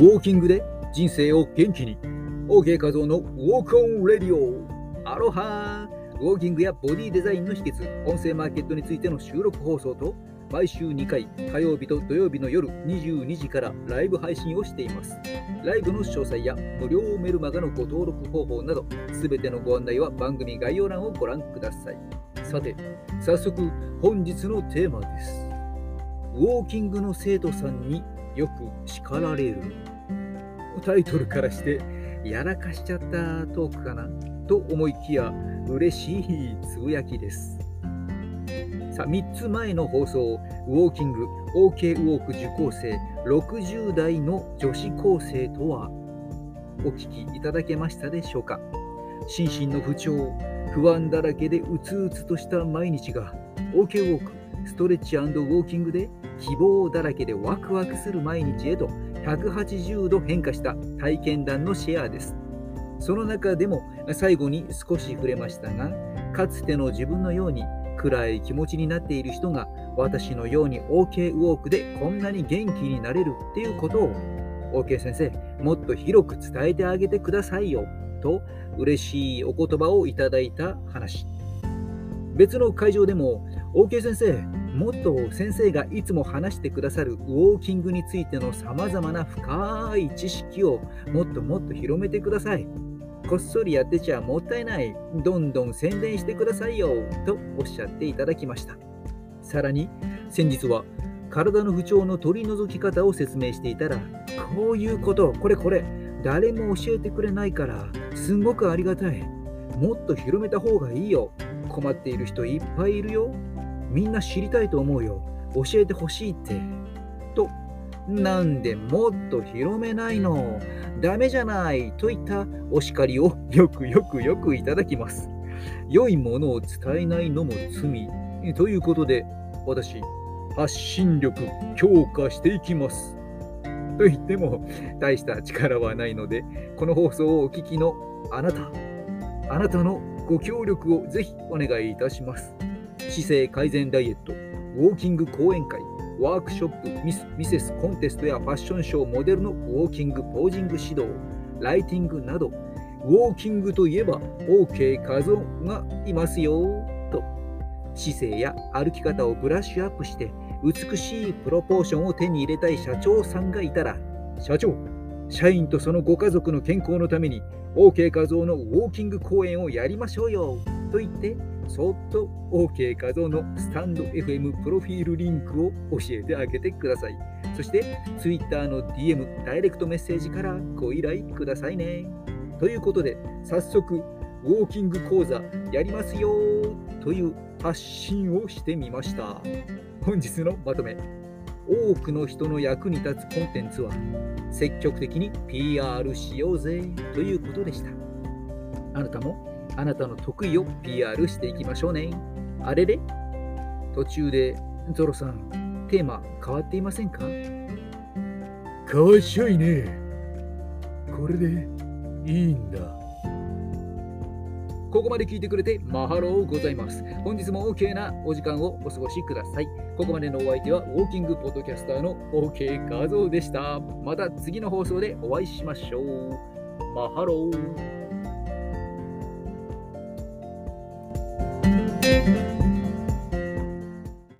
ウォーキングで人生を元気に。OK 画像の Walk On Radio。アロハ。ウォーキングやボディデザインの秘訣。音声マーケットについての収録放送と毎週2回火曜日と土曜日の夜22時からライブ配信をしています。ライブの詳細や無料メルマガのご登録方法などすべてのご案内は番組概要欄をご覧ください。さて早速本日のテーマです。ウォーキングの生徒さんによく叱られる。タイトルからしてやらかしちゃったトークかな？と思いきや嬉しいつぶやきです。さあ3つ前の放送ウォーキング OK ウォーク受講生60代の女子高生とはお聞きいただけましたでしょうか？心身の不調不安だらけでうつうつとした毎日が OK ウォークストレッチウォーキングで希望だらけでワクワクする毎日へと180度変化した体験談のシェアです。その中でも最後に少し触れましたが、かつての自分のように暗い気持ちになっている人が私のように OK ウォークでこんなに元気になれるっていうことを OK 先生、もっと広く伝えてあげてくださいよと嬉しいお言葉をいただいた話。別の会場でも OK 先生、もっと先生がいつも話してくださるウォーキングについてのさまざまな深い知識をもっともっと広めてください。こっそりやってちゃもったいない。どんどん宣伝してくださいよ。とおっしゃっていただきました。さらに先日は体の不調の取り除き方を説明していたら、こういうこと、これこれ、誰も教えてくれないから、すんごくありがたい。もっと広めた方がいいよ。困っている人いっぱいいるよ。みんな知りたいと思うよ。教えてほしいって。と、なんでもっと広めないのダメじゃないといったお叱りをよくよくよくいただきます。良いものを伝えないのも罪。ということで、私、発信力強化していきます。と言っても大した力はないので、この放送をお聞きのあなた、あなたのご協力をぜひお願いいたします。姿勢改善ダイエット、ウォーキング講演会、ワークショップ、ミス・ミセスコンテストやファッションショーモデルのウォーキング・ポージング指導、ライティングなど、ウォーキングといえば OK 画像がいますよと、姿勢や歩き方をブラッシュアップして美しいプロポーションを手に入れたい社長さんがいたら、社長、社員とそのご家族の健康のために OK 画像のウォーキング講演をやりましょうよと言ってそっと OK 画像のスタンド FM プロフィールリンクを教えてあげてください。そして Twitter の DM、ダイレクトメッセージからご依頼くださいね。ということで、早速、ウォーキング講座やりますよという発信をしてみました。本日のまとめ。多くの人の役に立つコンテンツは積極的に PR しようぜということでした。あなたもあなたの得意を PR していきましょうね。あれれ？途中でゾロさん、テーマ変わっていませんか？変わっちゃいねこれでいいんだ。ここまで聞いてくれて Mahalo ございます。本日も OK なお時間をお過ごしください。ここまでのお相手はウォーキングポッドキャスターの OK 画像でした。また次の放送でお会いしましょう。 Mahalo。Música